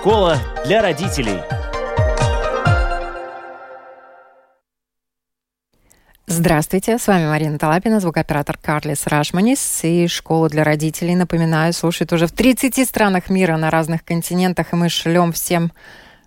Школа для родителей. Здравствуйте, с вами Марина Талапина, звукооператор Карлис Рашманис. И школу для родителей, напоминаю, слушает уже в 30 странах мира на разных континентах. И мы шлем всем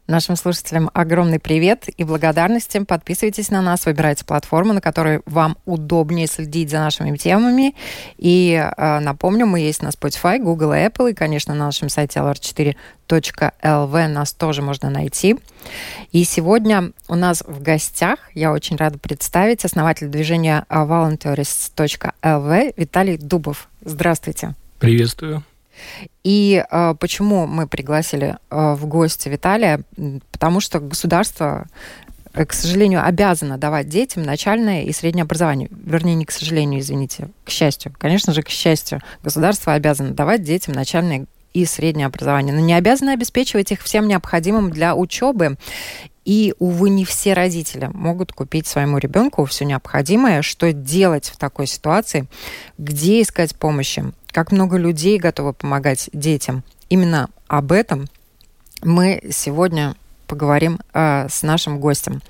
Нашим слушателям огромный привет и благодарности. Подписывайтесь на нас, выбирайте платформу, на которой вам удобнее следить за нашими темами. И э, напомню, мы есть на Spotify, Google и Apple, и, конечно, на нашем сайте lr4.lv нас тоже можно найти. И сегодня у нас в гостях, я очень рада представить, основатель движения volunteers.lv Виталий Дубов. Здравствуйте. Приветствую. И э, почему мы пригласили э, в гости Виталия? Потому что государство э, к сожалению, обязано давать детям начальное и среднее образование. Вернее, не к сожалению, извините, к счастью. Конечно же, к счастью, государство обязано давать детям начальное и среднее образование, но не обязаны обеспечивать их всем необходимым для учебы. И, увы, не все родители могут купить своему ребенку все необходимое. Что делать в такой ситуации? Где искать помощи? как много людей готовы помогать детям. Именно об этом мы сегодня поговорим э, с нашим гостем.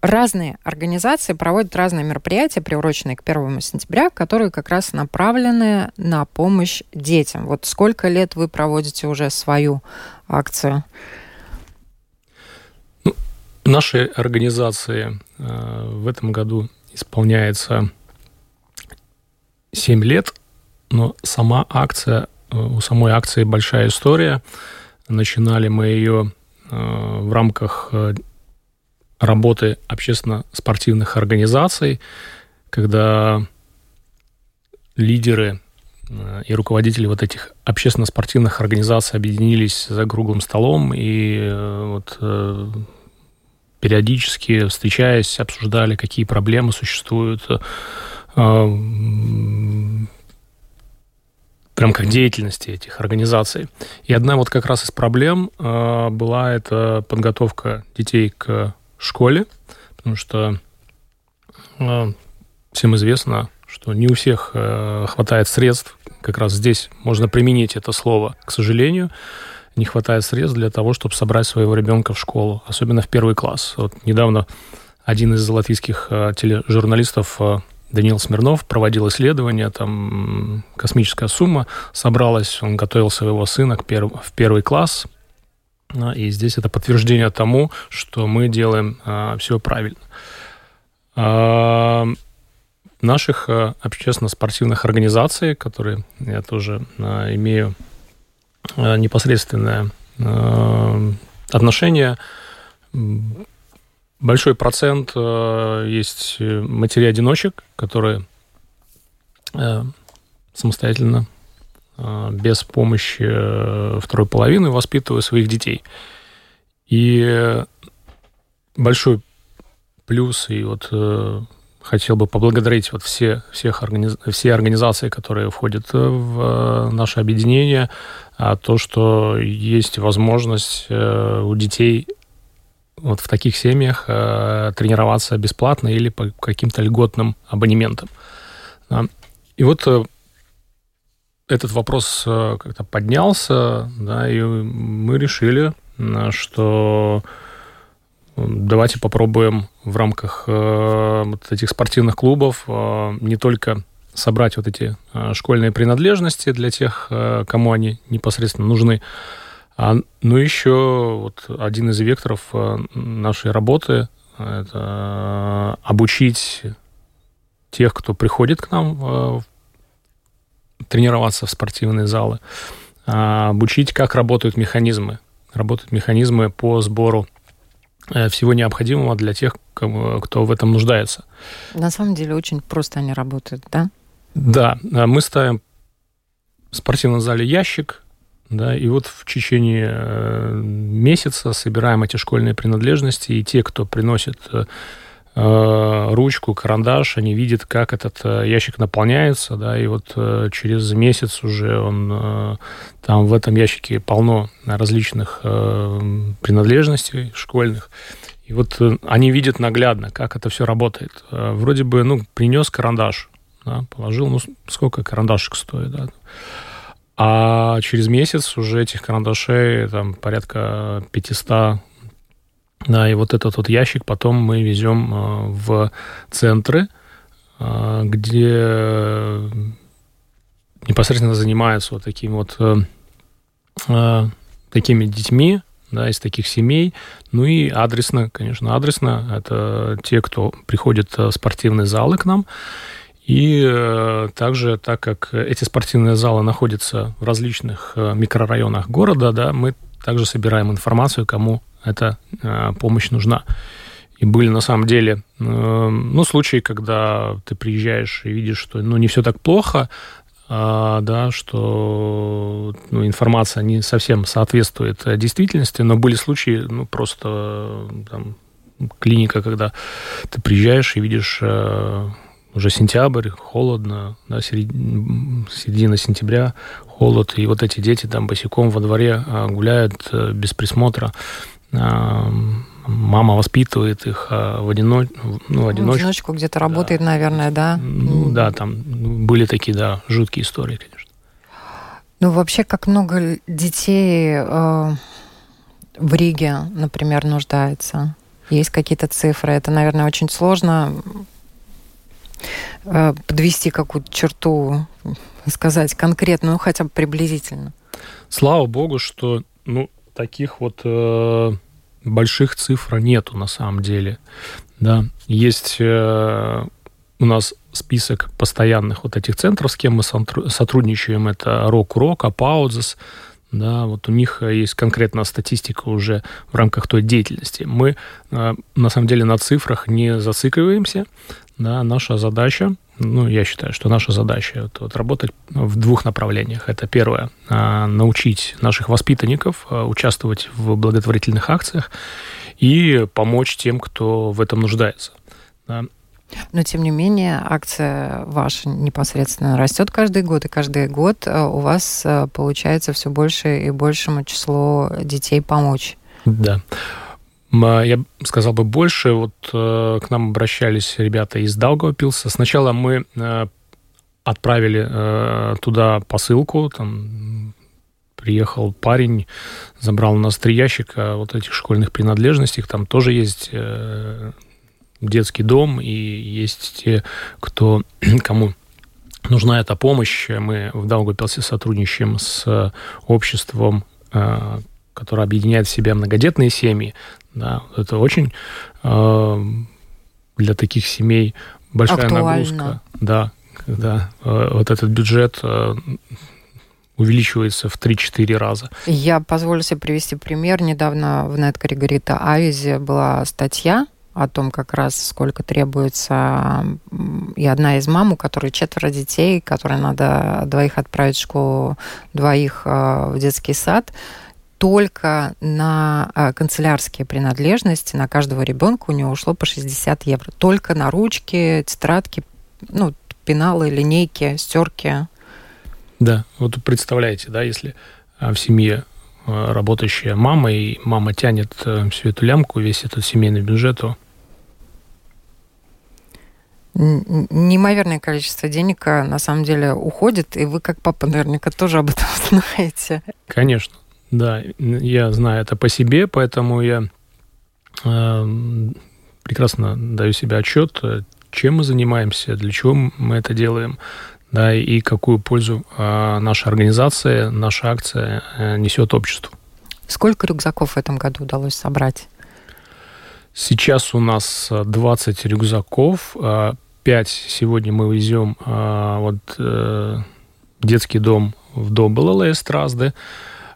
Разные организации проводят разные мероприятия, приуроченные к первому сентября, которые как раз направлены на помощь детям. Вот сколько лет вы проводите уже свою акцию? Нашей организации э, в этом году исполняется 7 лет, но сама акция, э, у самой акции большая история. Начинали мы ее э, в рамках работы общественно-спортивных организаций, когда лидеры и руководители вот этих общественно-спортивных организаций объединились за круглым столом и вот периодически встречаясь обсуждали, какие проблемы существуют в рамках деятельности этих организаций. И одна вот как раз из проблем э, была это подготовка детей к школе, потому что э, всем известно, что не у всех э, хватает средств, как раз здесь можно применить это слово, к сожалению, не хватает средств для того, чтобы собрать своего ребенка в школу, особенно в первый класс. Вот недавно один из латвийских э, тележурналистов э, Даниил Смирнов проводил исследование, там космическая сумма собралась, он готовил своего сына к перв... в первый класс, и здесь это подтверждение тому, что мы делаем а, все правильно. А, наших а, общественно-спортивных организаций, которые я тоже а, имею а, непосредственное а, отношение, большой процент э, есть э, матерей-одиночек, которые э, самостоятельно, э, без помощи э, второй половины воспитывают своих детей. И большой плюс, и вот э, хотел бы поблагодарить вот все, всех организ... все организации, которые входят в наше объединение, а то, что есть возможность у детей вот в таких семьях э, тренироваться бесплатно или по каким-то льготным абонементам. И вот э, этот вопрос э, как-то поднялся, да, и мы решили, э, что давайте попробуем в рамках э, вот этих спортивных клубов э, не только собрать вот эти э, школьные принадлежности для тех, кому они непосредственно нужны, а, ну, еще вот один из векторов нашей работы – это обучить тех, кто приходит к нам тренироваться в спортивные залы, а, обучить, как работают механизмы. Работают механизмы по сбору всего необходимого для тех, кто в этом нуждается. На самом деле очень просто они работают, да? Да, мы ставим в спортивном зале ящик, да, и вот в течение э, месяца собираем эти школьные принадлежности, и те, кто приносит э, ручку, карандаш, они видят, как этот э, ящик наполняется, да, и вот через месяц уже он, там в этом ящике полно различных принадлежностей школьных, и вот они видят наглядно, как это все работает. Вроде бы, ну, принес карандаш, да, положил, ну, сколько карандашик стоит, да, А через месяц уже этих карандашей там порядка 500 да, и вот этот вот ящик потом мы везем в центры, где непосредственно занимаются вот такими вот такими детьми, да, из таких семей. Ну и адресно, конечно, адресно. Это те, кто приходит в спортивные залы к нам. И э, также, так как эти спортивные залы находятся в различных э, микрорайонах города, да, мы также собираем информацию, кому эта э, помощь нужна. И были на самом деле ну, случаи, когда ты приезжаешь и видишь, что ну, не все так плохо, а, да, что ну, информация не совсем соответствует действительности, но были случаи, ну, просто там, клиника, когда ты приезжаешь и видишь э, уже сентябрь, холодно, да, середина, середина сентября, холод, и вот эти дети там босиком во дворе гуляют э, без присмотра мама воспитывает их а в, одино... ну, одиночку. В одиночку где-то работает, да. наверное, да? Ну, да, там были такие, да, жуткие истории, конечно. Ну, вообще, как много детей э, в Риге, например, нуждается? Есть какие-то цифры? Это, наверное, очень сложно э, подвести какую-то черту, сказать конкретно, ну, хотя бы приблизительно. Слава богу, что, ну, таких вот... Э больших цифр нету на самом деле. Да, есть э, у нас список постоянных вот этих центров, с кем мы сотрудничаем. Это Рок-Рок, Апаузес. Да, вот у них есть конкретная статистика уже в рамках той деятельности. Мы э, на самом деле на цифрах не зацикливаемся. Да, наша задача ну, я считаю, что наша задача вот, вот работать в двух направлениях. Это первое, а, научить наших воспитанников участвовать в благотворительных акциях и помочь тем, кто в этом нуждается. Да. Но, тем не менее, акция ваша непосредственно растет каждый год, и каждый год а, у вас получается все больше и большему числу детей помочь. Да. Я сказал бы больше. Вот э, к нам обращались ребята из Даугавпилса. Сначала мы э, отправили э, туда посылку, там приехал парень, забрал у нас три ящика вот этих школьных принадлежностей. Там тоже есть детский дом, и есть те, кто, кому нужна эта помощь. Мы в Даугавпилсе сотрудничаем с обществом которое объединяет в себе многодетные семьи. Да, это очень э, для таких семей большая Актуально. нагрузка. Да, когда э, вот этот бюджет э, увеличивается в 3-4 раза. Я позволю себе привести пример. Недавно в Неткоригорита Авизе была статья о том, как раз сколько требуется. И одна из мам, у которой четверо детей, которой надо двоих отправить в школу, двоих э, в детский сад, только на а, канцелярские принадлежности на каждого ребенка у него ушло по 60 евро. Только на ручки, тетрадки, ну, пеналы, линейки, стерки. Да, вот представляете, да, если а, в семье работающая мама, и мама тянет э, всю эту лямку, весь этот семейный бюджет, то неимоверное количество денег на самом деле уходит, и вы как папа наверняка тоже об этом знаете. Конечно. Да, я знаю это по себе, поэтому я э, прекрасно даю себе отчет, чем мы занимаемся, для чего мы это делаем, да, и какую пользу э, наша организация, наша акция э, несет обществу. Сколько рюкзаков в этом году удалось собрать? Сейчас у нас 20 рюкзаков, 5 сегодня мы везем вот детский дом в Добелеле Стразды,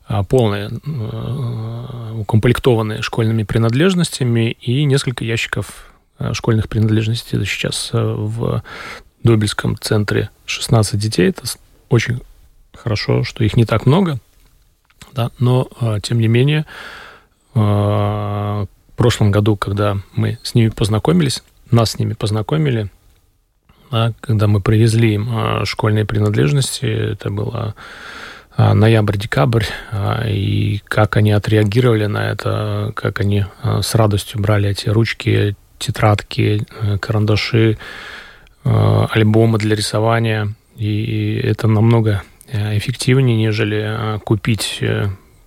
а, полные, э, укомплектованные школьными принадлежностями и несколько ящиков э, школьных принадлежностей. Это сейчас э, в Добельском центре 16 детей. Это очень хорошо, что их не так много, да, но тем не менее в прошлом году, когда мы с ними познакомились, нас с ними познакомили, да, когда мы привезли им школьные принадлежности, это было а, ноябрь-декабрь, а, и как они отреагировали на это, как они а, с радостью брали эти ручки, тетрадки, э, карандаши, альбомы для рисования. И это намного эффективнее, нежели купить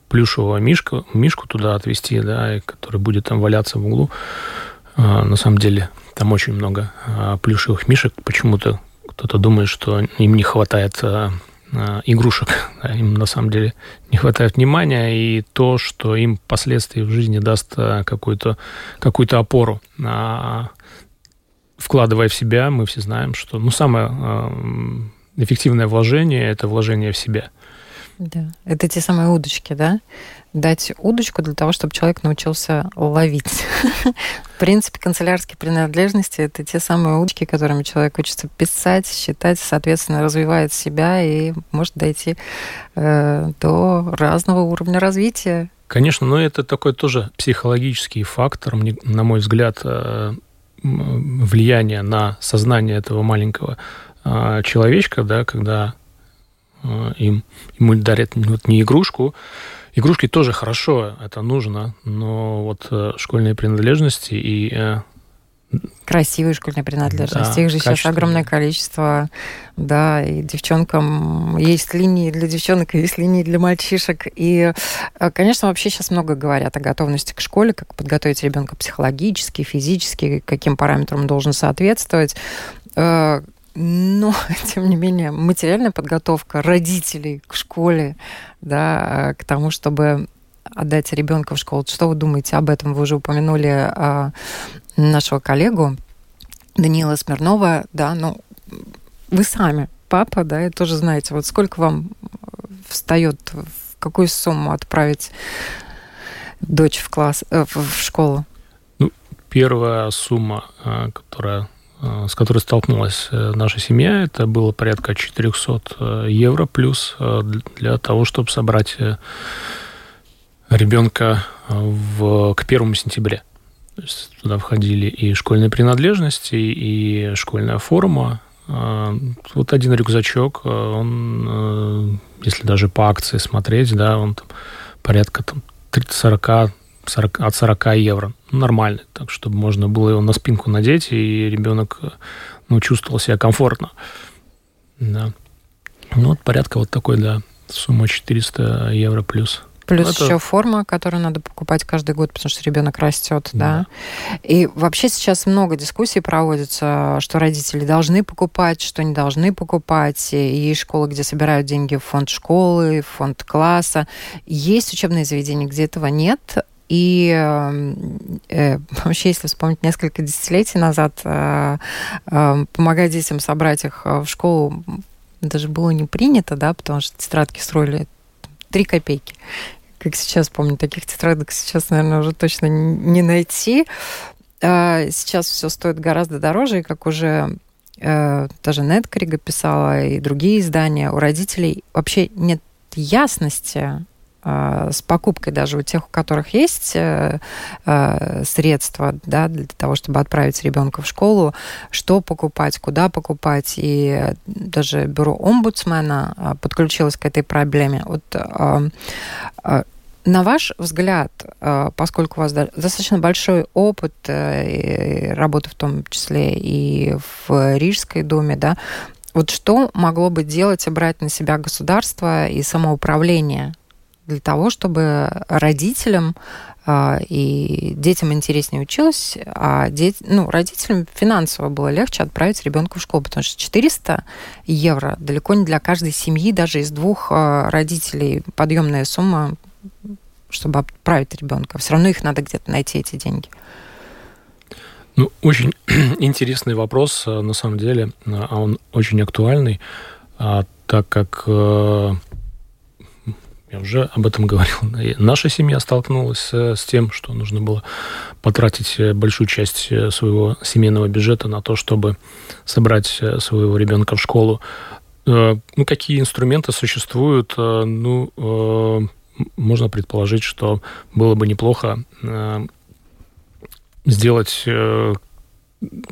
плюшевого мишку, мишку туда отвезти, да, который будет там валяться в углу. На самом деле там очень много плюшевых мишек. Почему-то кто-то думает, что им не хватает игрушек. Им на самом деле не хватает внимания и то, что им впоследствии в жизни даст какую-то какую опору. Вкладывая в себя, мы все знаем, что ну, самое эффективное вложение – это вложение в себя. Да, это те самые удочки, да? Дать удочку для того, чтобы человек научился ловить. В принципе, канцелярские принадлежности – это те самые удочки, которыми человек учится писать, считать, соответственно, развивает себя и может дойти э, до разного уровня развития. Конечно, но это такой тоже психологический фактор, на мой взгляд, э, влияние на сознание этого маленького человечка, да, когда им, ему дарят вот не игрушку, Игрушки тоже хорошо, это нужно, но вот э, школьные принадлежности и э, красивые школьные принадлежности. Да, Их же сейчас огромное количество. Да, и девчонкам есть линии для девчонок, есть линии для мальчишек. И, э, конечно, вообще сейчас много говорят о готовности к школе, как подготовить ребенка психологически, физически, каким параметрам должен соответствовать. Но, тем не менее, материальная подготовка родителей к школе, да, к тому, чтобы отдать ребенка в школу. Что вы думаете об этом? Вы уже упомянули а, нашего коллегу Даниила Смирнова, да, ну, вы сами папа, да, и тоже знаете, вот сколько вам встает, в какую сумму отправить дочь в класс, э, в школу? Ну, первая сумма, а, которая Э, с которой столкнулась э, наша семья, это было порядка 400 э, евро плюс для того, чтобы собрать ребенка в, к первому сентября. То есть туда входили и школьные принадлежности, и школьная форма. Вот один рюкзачок, он, если даже по акции смотреть, да, он там порядка там, 30-40 40, от 40 евро. Нормально, так, чтобы можно было его на спинку надеть, и ребенок ну, чувствовал себя комфортно. Да. Ну, вот порядка вот такой, да, сумма 400 евро плюс. Плюс это... еще форма, которую надо покупать каждый год, потому что ребенок растет, да. да. И вообще сейчас много дискуссий проводится, что родители должны покупать, что не должны покупать. И есть школы, где собирают деньги в фонд школы, в фонд класса. Есть учебные заведения, где этого нет. И э, вообще, если вспомнить несколько десятилетий назад, э, э, помогать детям собрать их э, в школу даже было не принято, да, потому что тетрадки строили 3 копейки. Как сейчас помню, таких тетрадок сейчас, наверное, уже точно не найти. А сейчас все стоит гораздо дороже, и как уже э, даже Неткрига писала, и другие издания, у родителей вообще нет ясности с покупкой даже у тех, у которых есть э, э, средства да, для того, чтобы отправить ребенка в школу, что покупать, куда покупать. И даже бюро омбудсмена а, подключилось к этой проблеме. Вот а, на ваш взгляд, поскольку у вас достаточно большой опыт э, работы в том числе и в Рижской думе, да, вот что могло бы делать и брать на себя государство и самоуправление для того, чтобы родителям э, и детям интереснее училось, а деть, ну, родителям финансово было легче отправить ребенка в школу, потому что 400 евро далеко не для каждой семьи, даже из двух э, родителей подъемная сумма, чтобы отправить ребенка. Все равно их надо где-то найти, эти деньги. Ну, очень интересный вопрос, э, на самом деле, а он очень актуальный, а, так как я уже об этом говорил. Наша семья столкнулась с тем, что нужно было потратить э, большую часть э, своего семейного бюджета на то, чтобы собрать э, своего ребенка в школу. Ну, какие инструменты существуют? Ну, можно предположить, что было бы неплохо сделать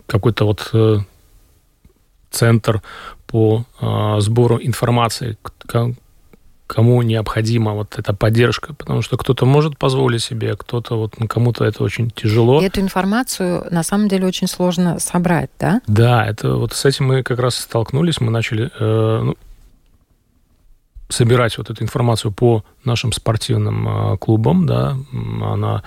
какой-то вот центр по сбору информации, кому необходима вот эта поддержка, потому что кто-то может позволить себе, кто-то вот ну, кому-то это очень тяжело. И эту информацию на самом деле очень сложно собрать, да? Да, это вот с этим мы как раз столкнулись, мы начали, э, ну, собирать вот эту информацию по нашим спортивным клубам, да, она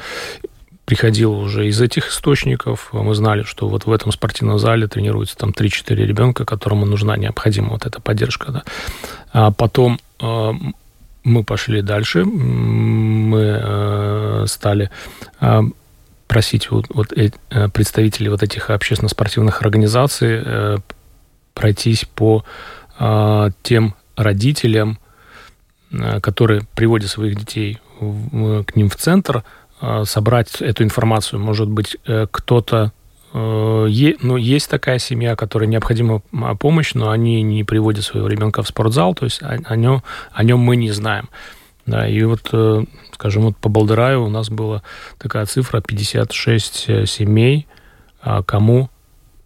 приходила уже из этих источников. Мы знали, что вот в этом спортивном зале тренируются там 3-4 ребенка, которому нужна необходима вот эта поддержка. Да. А потом мы пошли дальше, мы стали просить вот, вот э, представителей вот этих общественно-спортивных организаций э, пройтись по э, тем родителям, э, которые приводят своих детей к ним в центр, э, собрать эту информацию. Может быть, э, кто-то э, е, ну, есть такая семья, которой необходима помощь, но они не приводят своего ребенка в спортзал, то есть о, о, нем, о нем мы не знаем. Да, и вот, э, скажем, вот по Балдыраю у нас была такая цифра 56 э, семей, а, кому,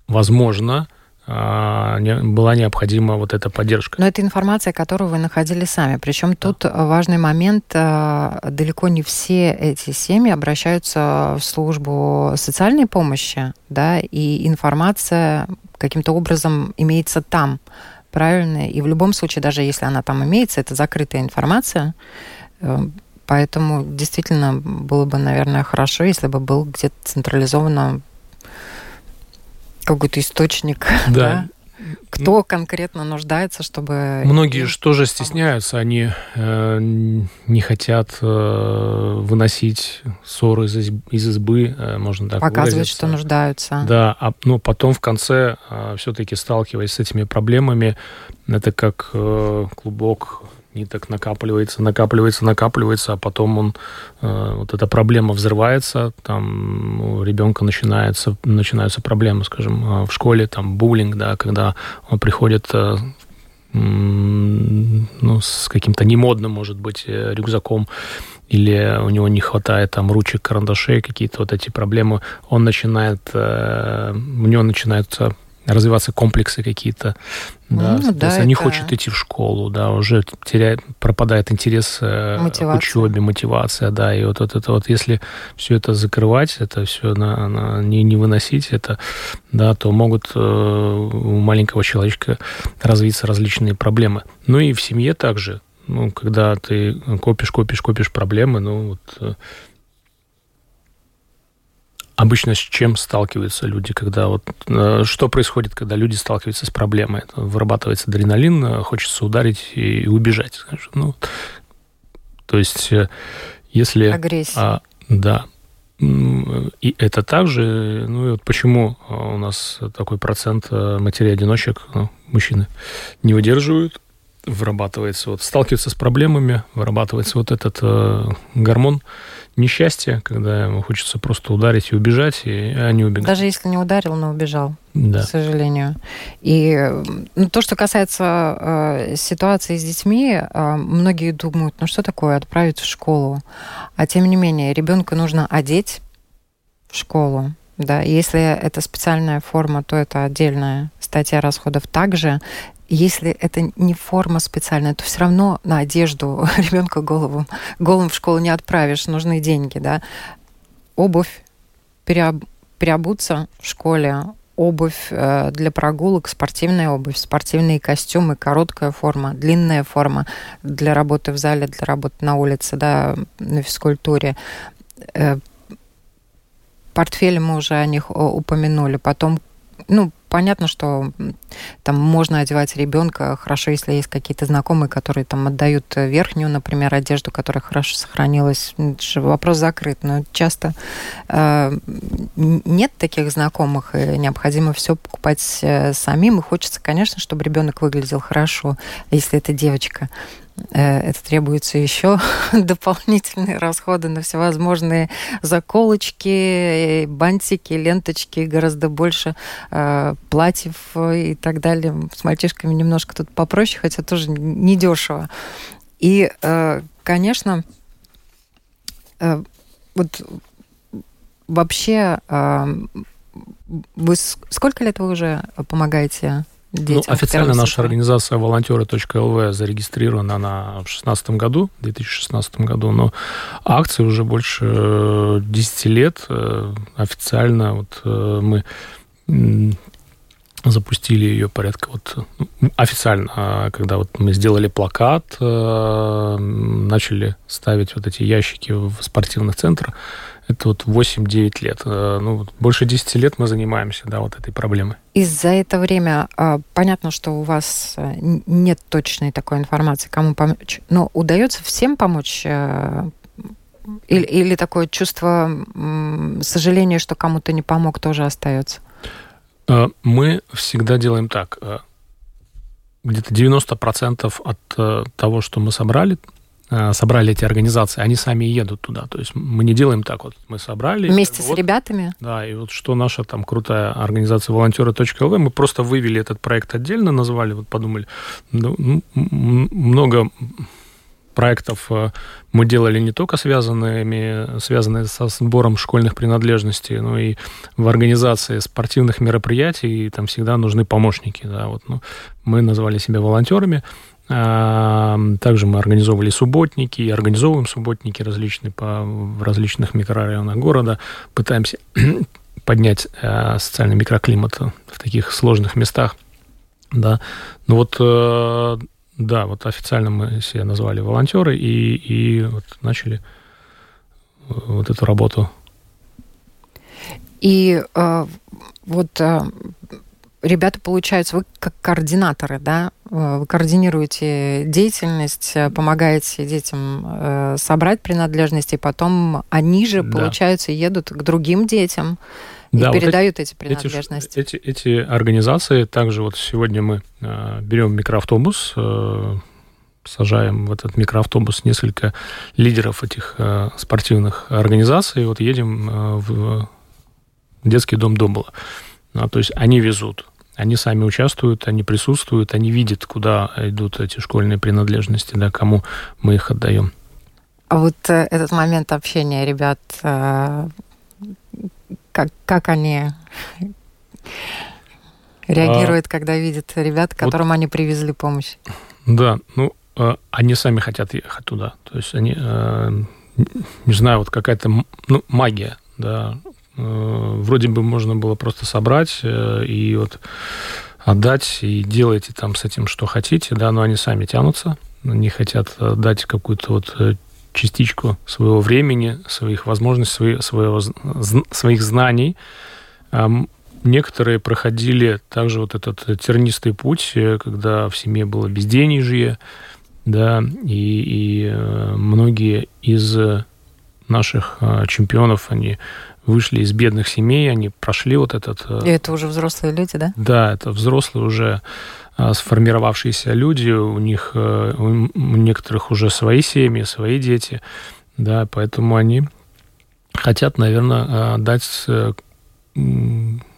возможно, была необходима вот эта поддержка. Но это информация, которую вы находили сами. Причем да. тут важный момент, э, далеко не все эти семьи обращаются в службу социальной помощи, да, и информация каким-то образом имеется там правильная. И в любом случае, даже если она там имеется, это закрытая информация. Э, поэтому действительно было бы, наверное, хорошо, если бы был где-то централизованно какой-то источник. Да. да? Кто конкретно нуждается, чтобы... Многие же тоже стесняются, они э, не хотят э, выносить ссоры из, из избы, э, можно так Показывать, выразиться. что нуждаются. Да, а ну, потом в конце, э, все-таки сталкиваясь с этими проблемами, это как э, клубок ниток накапливается, накапливается, накапливается, а потом он, э, вот эта проблема взрывается, там у ребенка начинается, начинаются проблемы, скажем, э, в школе, там буллинг, да, когда он приходит э, ну, с каким-то немодным, может быть, э, рюкзаком, или у него не хватает там ручек, карандашей, какие-то вот эти проблемы, он начинает, э, у него начинаются развиваться комплексы какие-то. Да, ну, да, это... не хочет идти в школу, да, уже теряет, пропадает интерес э, мотивация. к учебе, мотивация, да, и вот, вот это вот, если все это закрывать, это все на, на, не, не выносить, это, да, то могут э, у маленького человечка развиться различные проблемы. Ну и в семье также, ну, когда ты копишь, копишь, копишь проблемы, ну, вот э, Обычно с чем сталкиваются люди, когда вот э, что происходит, когда люди сталкиваются с проблемой? Это вырабатывается адреналин, э, хочется ударить и, убежать, скажем. Ну, то есть, э, если... Агрессия. А, да. И это также, ну и вот почему у нас такой процент матерей-одиночек, ну, мужчины, не выдерживают, вырабатывается, вот сталкиваются с проблемами, вырабатывается вот этот э, гормон несчастья, когда ему хочется просто ударить и убежать, и они убегают. Даже если не ударил, но убежал, да. к сожалению. И ну, то, что касается э, ситуации с детьми, э, многие думают, ну что такое отправить в школу? А тем не менее, ребенка нужно одеть в школу. Да, если это специальная форма, то это отдельная статья расходов. Также если это не форма специальная, то все равно на одежду ребенка голову, голым в школу не отправишь, нужны деньги, да. Обувь, переоб, переобуться в школе, обувь э, для прогулок, спортивная обувь, спортивные костюмы, короткая форма, длинная форма для работы в зале, для работы на улице, да, на физкультуре. Э, портфели мы уже о них упомянули. Потом ну, понятно, что там можно одевать ребенка хорошо, если есть какие-то знакомые, которые там отдают верхнюю, например, одежду, которая хорошо сохранилась. Вопрос закрыт, но часто э, нет таких знакомых, и необходимо все покупать э, самим. И хочется, конечно, чтобы ребенок выглядел хорошо, если это девочка. Э, это требуется еще дополнительные расходы на всевозможные заколочки, бантики, ленточки, гораздо больше э, платьев и так далее. С мальчишками немножко тут попроще, хотя тоже недешево. И, э, конечно, э, вот вообще э, вы сколько лет вы уже помогаете детям? Ну, официально наша организация волонтеры.лв зарегистрирована она в 2016 году, в 2016 году, но акции уже больше 10 лет. Э, официально вот э, мы запустили ее порядка вот официально, а когда вот мы сделали плакат, э, начали ставить вот эти ящики в спортивных центрах, это вот 8-9 лет. Э, ну, больше 10 лет мы занимаемся, да, вот этой проблемой. И за это время а, понятно, что у вас э, нет точной такой информации, кому помочь, но удается всем помочь или, или такое чувство сожаления, что кому-то не помог, тоже остается? Э, мы всегда делаем так. Э, где-то 90% от э, того, что мы собрали, собрали эти организации, они сами едут туда. То есть мы не делаем так вот. Мы собрали... Вместе вот, с ребятами? Да, и вот что наша там крутая организация волонтеры.лв, мы просто вывели этот проект отдельно, назвали, вот подумали, ну, много проектов э, мы делали не только связанными, связанные со сбором школьных принадлежностей, но и в организации спортивных мероприятий, и там всегда нужны помощники. Да, вот, ну, мы назвали себя волонтерами, а, также мы организовывали субботники, и организовываем субботники различные по, в различных микрорайонах города, пытаемся поднять э, социальный микроклимат в таких сложных местах. Да. Ну вот э, да, вот официально мы себя назвали волонтеры и, и вот начали э, вот эту работу. И э, вот э, ребята, получается, вы как координаторы, да, э, вы координируете деятельность, э, помогаете детям собрать принадлежности, и потом они же, да. получается, едут к другим детям, и да, передают вот эти, эти принадлежности. Эти, эти, эти организации, также вот сегодня мы э, берем микроавтобус, э, сажаем в этот микроавтобус несколько лидеров этих э, спортивных организаций, и вот едем э, в детский дом Домбола. А, то есть они везут, они сами участвуют, они присутствуют, они видят, куда идут эти школьные принадлежности, да, кому мы их отдаем. А вот э, этот момент общения ребят э, как, как они реагируют, а, когда видят ребят, которым вот, они привезли помощь? Да, ну, а, они сами хотят ехать туда. То есть они, а, не знаю, вот какая-то ну, магия, да. Вроде бы можно было просто собрать э, и вот отдать, и делайте там с этим что хотите, да, но они сами тянутся, они хотят э, дать какую-то вот э, частичку своего времени, своих возможностей, своего, своих знаний. Некоторые проходили также вот этот тернистый путь, э, когда в семье было безденежье, да, и, и э, многие из наших э, чемпионов, они вышли из бедных семей, они прошли вот этот... И это уже взрослые люди, да? Да, это взрослые уже сформировавшиеся люди, у них, э, у некоторых уже свои семьи, свои дети, да, поэтому они хотят, наверное, а, дать э,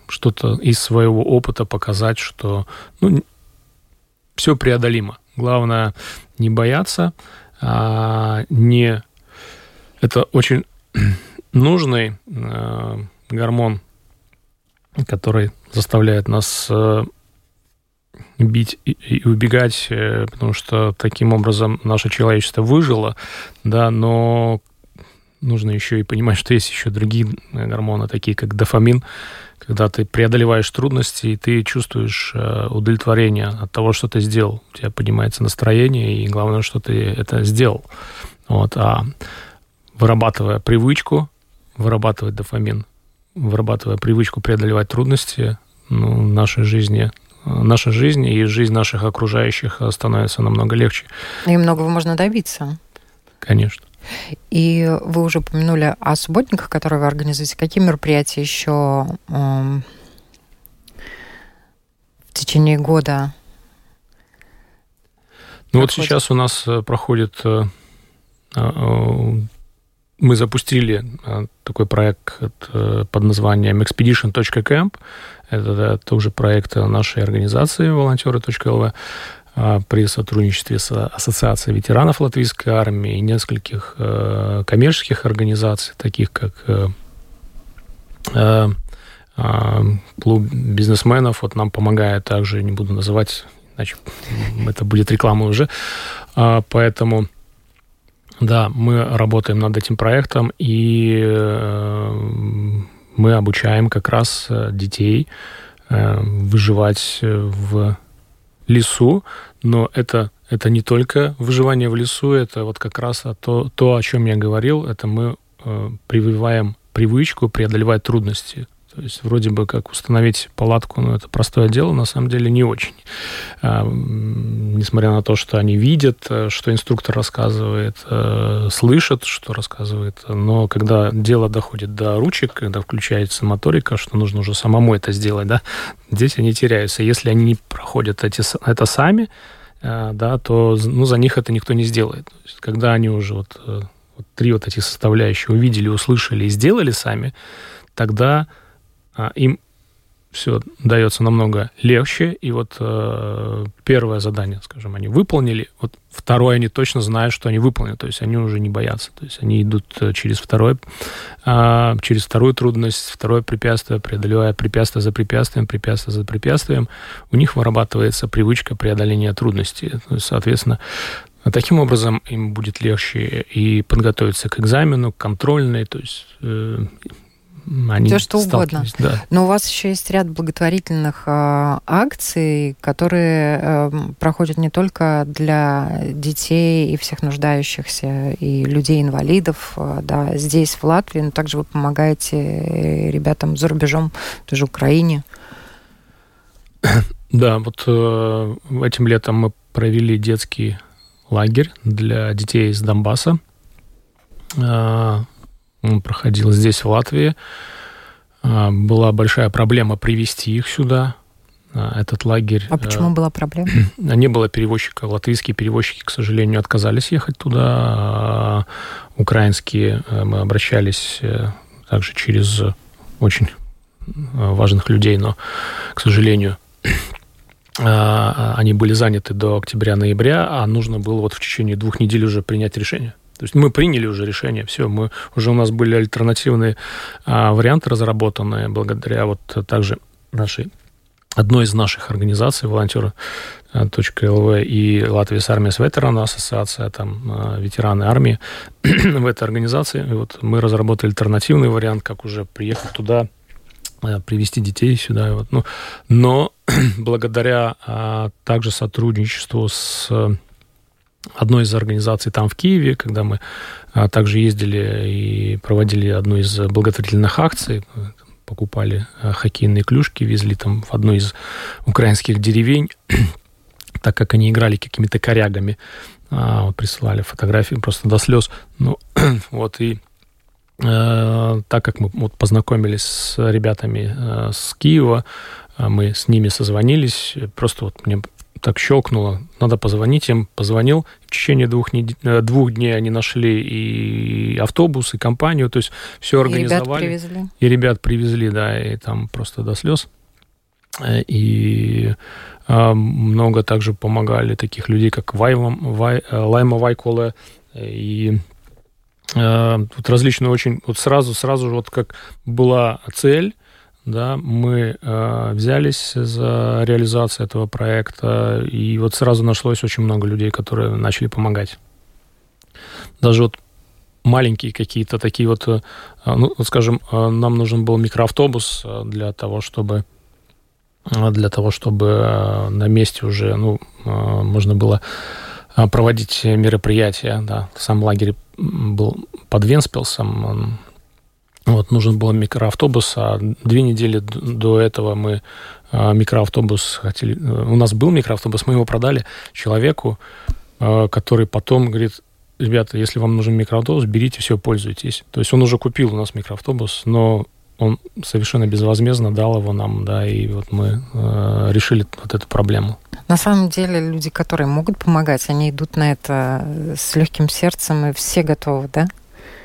что-то из своего опыта, показать, что ну, все преодолимо. Главное не бояться, а не... Это очень нужный э, гормон, который заставляет нас бить и, убегать, э, потому что таким образом наше человечество выжило, да, но нужно еще и понимать, что есть еще другие гормоны, такие как дофамин, когда ты преодолеваешь трудности, и ты чувствуешь э, удовлетворение от того, что ты сделал. У тебя поднимается настроение, и главное, что ты это сделал. Вот. А вырабатывая привычку, вырабатывать дофамин, вырабатывая привычку преодолевать трудности, ну, в нашей жизни наша жизнь и жизнь наших окружающих становится намного легче. И многого можно добиться. Конечно. И вы уже упомянули о субботниках, которые вы организуете. Какие мероприятия еще э, в течение года? Ну вот сейчас у нас э, проходит э, э, мы запустили такой проект под названием expedition.camp. Это тоже проект нашей организации волонтеры.лв а, при сотрудничестве с Ассоциацией ветеранов Латвийской армии и нескольких э, коммерческих организаций, таких как э, э, клуб бизнесменов. Вот нам помогает также, не буду называть, иначе это будет реклама уже. А, поэтому да, мы работаем над этим проектом, и мы обучаем как раз детей выживать в лесу, но это, это не только выживание в лесу, это вот как раз то, то о чем я говорил, это мы прививаем привычку преодолевать трудности. То есть вроде бы как установить палатку, но это простое дело, на самом деле не очень. А, несмотря на то, что они видят, э, что инструктор рассказывает, э, слышат, что рассказывает, но когда дело доходит до ручек, когда включается моторика, что нужно уже самому это сделать, да, здесь они теряются. Если они не проходят эти, это сами, э, да, то ну, за них это никто не сделает. То есть, когда они уже вот, вот три вот этих составляющих увидели, услышали и сделали сами, тогда им все дается намного легче. И вот э, первое задание, скажем, они выполнили, вот второе они точно знают, что они выполнили, то есть они уже не боятся, то есть они идут э, через второе, э, через вторую трудность, второе препятствие, преодолевая препятствие за препятствием, препятствие за препятствием, у них вырабатывается привычка преодоления трудностей. Соответственно, Таким образом, им будет легче и подготовиться к экзамену, к контрольной, то есть э, они Все что угодно. Да. Но у вас еще есть ряд благотворительных э, акций, которые э, проходят не только для детей и всех нуждающихся, и людей-инвалидов э, да, здесь, в Латвии, но также вы помогаете ребятам за рубежом, тоже Украине. Да, вот э, этим летом мы провели детский лагерь для детей из Донбасса. Э, он проходил здесь, в Латвии. А, была большая проблема привести их сюда, а, этот лагерь. А почему э, была проблема? Не было перевозчика. Латвийские перевозчики, к сожалению, отказались ехать туда. А украинские э, мы обращались э, также через очень важных людей, но, к сожалению, они были заняты до октября-ноября, а нужно было вот в течение двух недель уже принять решение. То есть мы приняли уже решение, все, мы уже у нас были альтернативные а, варианты разработанные благодаря вот также нашей одной из наших организаций, волонтеры .лв и Латвия с армией с ветерана, ассоциация там а, ветераны армии в этой организации. И вот мы разработали альтернативный вариант, как уже приехать туда, а, привести детей сюда. Вот. Ну, но благодаря а, также сотрудничеству с одной из организаций там в Киеве, когда мы а, также ездили и проводили одну из благотворительных акций, покупали а, хоккейные клюшки, везли там в одну из украинских деревень, так как они играли какими-то корягами, а, присылали фотографии просто до слез. Ну, вот, и так как мы вот, познакомились с ребятами с Киева, мы с ними созвонились, просто вот мне так щелкнуло, надо позвонить им. Позвонил, в течение двух, нед... Э, двух дней они нашли и автобус, и компанию, то есть все организовали. И ребят привезли. И ребят привезли, да, и там просто до слез. Э, и э, много также помогали таких людей, как Вайма, Вай, Лайма Вайколе и тут различные очень, вот сразу, сразу же вот как была цель, да, мы э, взялись за реализацию этого проекта, и вот сразу нашлось очень много людей, которые начали помогать. Даже вот маленькие какие-то такие вот, э, ну, вот скажем, э, нам нужен был микроавтобус э, для того, чтобы для того, чтобы на месте уже, ну, можно было проводить мероприятия, да. Сам лагерь был под Венспилсом, вот, нужен был микроавтобус, а две недели до этого мы а, микроавтобус хотели... У нас был микроавтобус, мы его продали человеку, а, который потом говорит, ребята, если вам нужен микроавтобус, берите, все, пользуйтесь. То есть он уже купил у нас микроавтобус, но он совершенно безвозмездно дал его нам, да, и вот мы э, решили вот эту проблему. На самом деле люди, которые могут помогать, они идут на это с легким сердцем, и все готовы, да?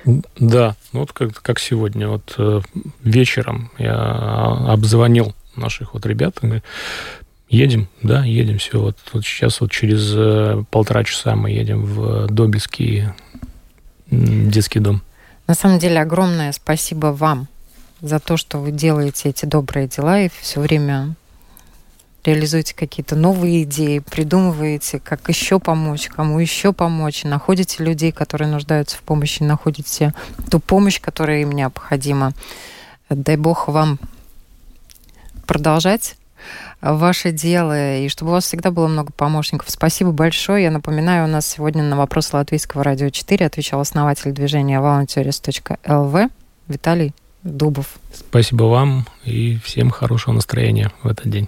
Да, ну вот как, как сегодня, вот э, вечером я обзвонил наших вот ребят, и едем, да, едем, все, вот, вот сейчас вот через э, полтора часа мы едем в Добельский детский дом. На самом деле огромное спасибо вам за то, что вы делаете эти добрые дела и все время реализуете какие-то новые идеи, придумываете, как еще помочь, кому еще помочь, находите людей, которые нуждаются в помощи, находите ту помощь, которая им необходима. Дай Бог вам продолжать ваше дело, и чтобы у вас всегда было много помощников. Спасибо большое. Я напоминаю, у нас сегодня на вопрос Латвийского радио 4 отвечал основатель движения volunteers.lv Виталий Дубов. Спасибо вам и всем хорошего настроения в этот день.